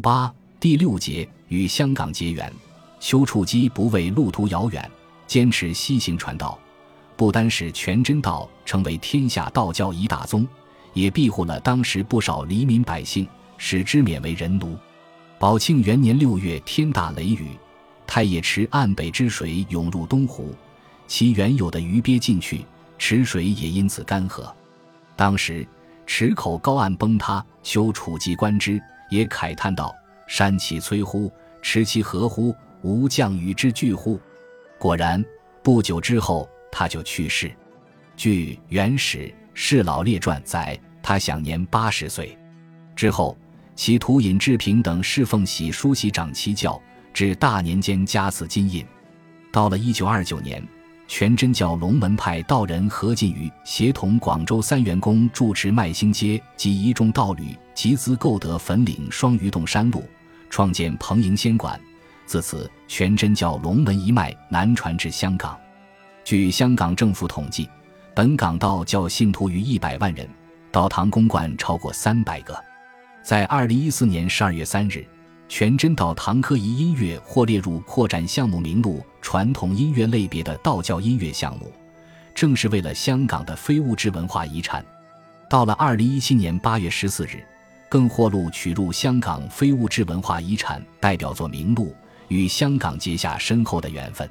八第六节与香港结缘。丘处机不畏路途遥远，坚持西行传道，不单使全真道成为天下道教一大宗，也庇护了当时不少黎民百姓，使之免为人奴。宝庆元年六月，天大雷雨，太液池岸北之水涌入东湖，其原有的鱼鳖进去，池水也因此干涸。当时池口高岸崩塌，修楚机观之，也慨叹道：“山其摧乎？池其何乎？吾将与之俱乎？”果然，不久之后他就去世。据《元始世老列传》载，他享年八十岁。之后。其徒尹志平等侍奉喜梳洗长其教，至大年间加赐金印。到了一九二九年，全真教龙门派道人何进宇协同广州三元宫住持麦兴街及一众道侣集资购得粉岭双鱼洞山路，创建彭营仙馆。自此，全真教龙门一脉南传至香港。据香港政府统计，本港道教信徒逾一百万人，道堂公馆超过三百个。在二零一四年十二月三日，全真道唐科仪音乐获列入扩展项目名录传统音乐类别的道教音乐项目，正是为了香港的非物质文化遗产。到了二零一七年八月十四日，更获录取入香港非物质文化遗产代表作名录，与香港结下深厚的缘分。